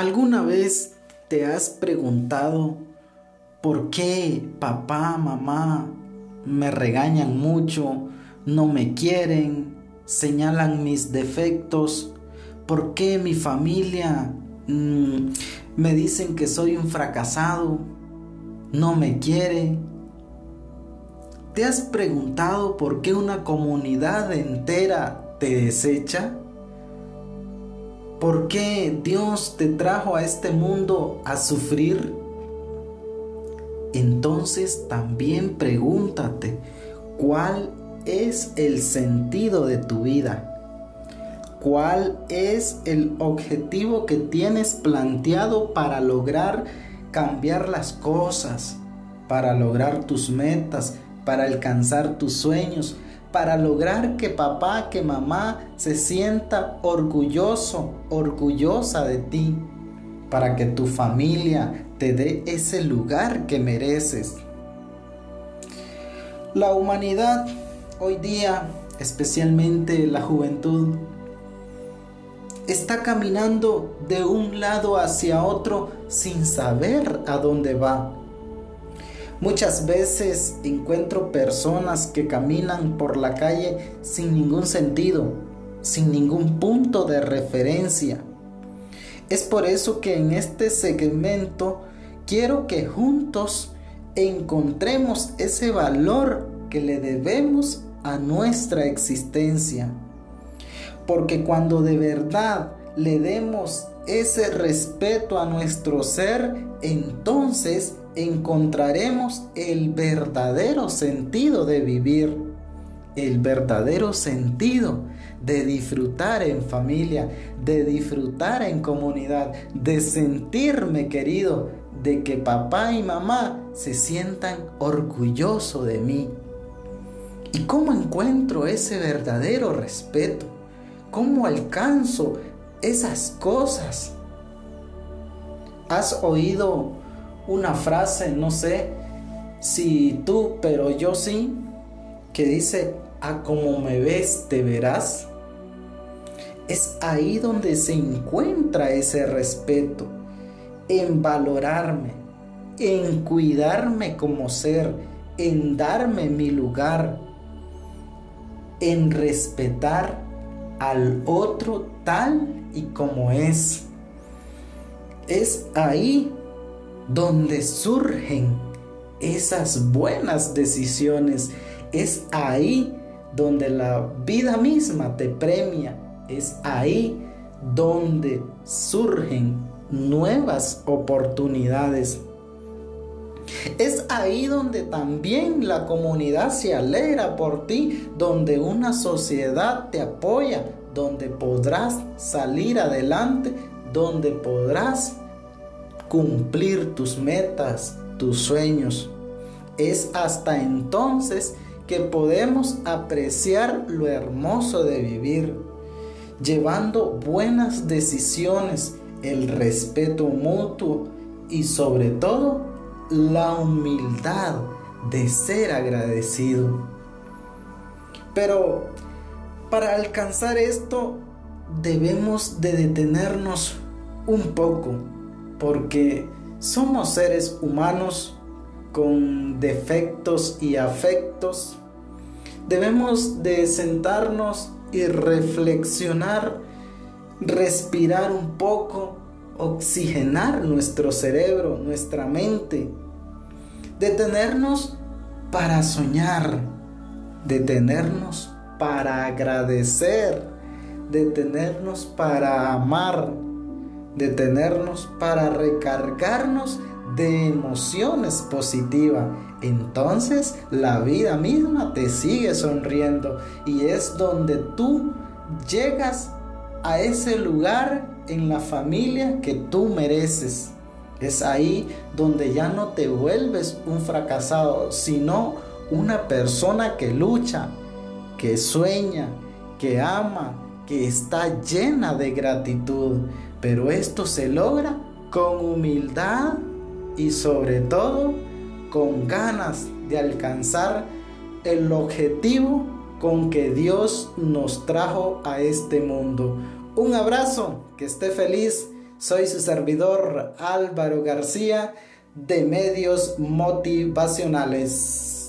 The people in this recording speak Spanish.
¿Alguna vez te has preguntado por qué papá, mamá me regañan mucho, no me quieren, señalan mis defectos? ¿Por qué mi familia mm, me dicen que soy un fracasado? ¿No me quiere? ¿Te has preguntado por qué una comunidad entera te desecha? ¿Por qué Dios te trajo a este mundo a sufrir? Entonces también pregúntate, ¿cuál es el sentido de tu vida? ¿Cuál es el objetivo que tienes planteado para lograr cambiar las cosas, para lograr tus metas, para alcanzar tus sueños? Para lograr que papá, que mamá se sienta orgulloso, orgullosa de ti, para que tu familia te dé ese lugar que mereces. La humanidad hoy día, especialmente la juventud, está caminando de un lado hacia otro sin saber a dónde va. Muchas veces encuentro personas que caminan por la calle sin ningún sentido, sin ningún punto de referencia. Es por eso que en este segmento quiero que juntos encontremos ese valor que le debemos a nuestra existencia. Porque cuando de verdad le demos ese respeto a nuestro ser, entonces encontraremos el verdadero sentido de vivir, el verdadero sentido de disfrutar en familia, de disfrutar en comunidad, de sentirme querido, de que papá y mamá se sientan orgullosos de mí. ¿Y cómo encuentro ese verdadero respeto? ¿Cómo alcanzo esas cosas? ¿Has oído una frase, no sé si tú, pero yo sí, que dice, a como me ves, te verás. Es ahí donde se encuentra ese respeto, en valorarme, en cuidarme como ser, en darme mi lugar, en respetar al otro tal y como es. Es ahí donde surgen esas buenas decisiones. Es ahí donde la vida misma te premia. Es ahí donde surgen nuevas oportunidades. Es ahí donde también la comunidad se alegra por ti, donde una sociedad te apoya, donde podrás salir adelante, donde podrás cumplir tus metas, tus sueños. Es hasta entonces que podemos apreciar lo hermoso de vivir, llevando buenas decisiones, el respeto mutuo y sobre todo la humildad de ser agradecido. Pero para alcanzar esto debemos de detenernos un poco porque somos seres humanos con defectos y afectos. Debemos de sentarnos y reflexionar, respirar un poco, oxigenar nuestro cerebro, nuestra mente, detenernos para soñar, detenernos para agradecer, detenernos para amar, detenernos para recargarnos de emociones positivas. Entonces la vida misma te sigue sonriendo y es donde tú llegas a ese lugar en la familia que tú mereces. Es ahí donde ya no te vuelves un fracasado, sino una persona que lucha, que sueña, que ama, que está llena de gratitud. Pero esto se logra con humildad y sobre todo con ganas de alcanzar el objetivo con que Dios nos trajo a este mundo. Un abrazo, que esté feliz. Soy su servidor Álvaro García de Medios Motivacionales.